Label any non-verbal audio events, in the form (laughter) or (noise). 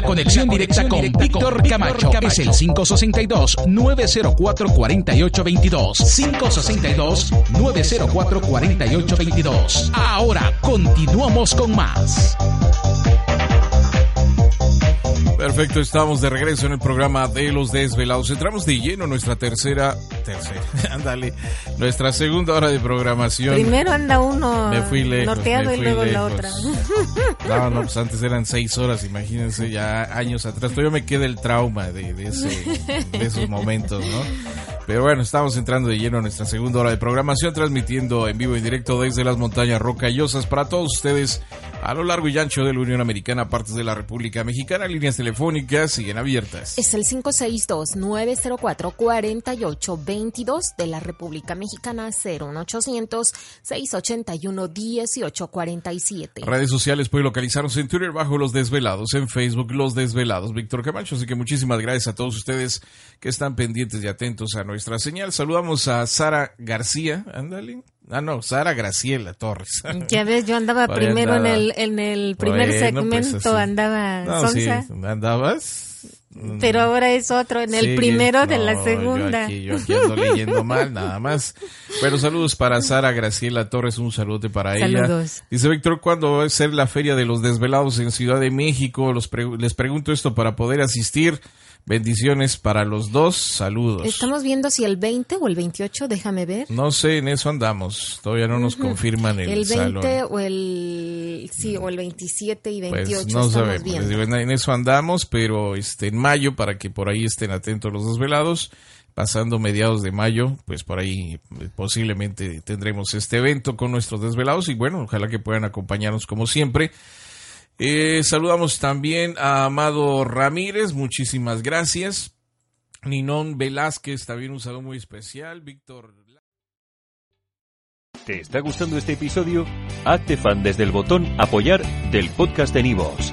La conexión directa con Víctor Camacho es el 562-904-4822. 562-904-4822. Ahora continuamos con más. Perfecto, estamos de regreso en el programa de Los Desvelados. Entramos de lleno en nuestra tercera, tercera, (laughs) ándale, nuestra segunda hora de programación. Primero anda uno me fui lejos, norteado me y fui luego la lejos. otra. No, no, pues antes eran seis horas, imagínense, ya años atrás. Todavía me queda el trauma de, de, ese, de esos momentos, ¿no? Pero bueno, estamos entrando de lleno en nuestra segunda hora de programación, transmitiendo en vivo y directo desde las montañas rocallosas para todos ustedes a lo largo y ancho de la Unión Americana, partes de la República Mexicana, líneas telefónicas siguen abiertas. Es el 562-904-4822 de la República Mexicana, 01800-681-1847. Redes sociales puede localizarnos en Twitter bajo Los Desvelados, en Facebook Los Desvelados, Víctor Camacho. Así que muchísimas gracias a todos ustedes que están pendientes y atentos a nuestra señal. Saludamos a Sara García, ándale. Ah, no, Sara Graciela Torres. (laughs) Ya ves, yo andaba primero en el, en el primer Bueno, pues segmento, así. andaba No, sí, sonsa, andabas. Pero ahora es otro, en el Sí, primero de no, la Yo segunda. aquí, yo aquí ando (laughs) leyendo mal, nada más. Pero saludos para Sara Graciela Torres, un saludo para ella. Saludos. Dice Víctor, ¿cuándo va a ser la Feria de los Desvelados en Ciudad de México? Los pre- les pregunto esto para poder asistir. Bendiciones para los dos, saludos. Estamos viendo si el 20 o el 28, déjame ver. No sé, en eso andamos. Todavía no nos confirman el, El 20 salón. o el sí o el 27 y 28 Pues no estamos sabemos. Viendo. en, eso andamos, pero este mayo, para que por ahí estén atentos los desvelados, pasando mediados de mayo, pues por ahí eh, posiblemente tendremos este evento con nuestros desvelados y bueno, ojalá que puedan acompañarnos como siempre. Eh, saludamos también a Amado Ramírez, muchísimas gracias. Ninón Velázquez, también un saludo muy especial. Víctor. ¿Te está gustando este episodio? Hazte fan desde el botón Apoyar del podcast de Nivos.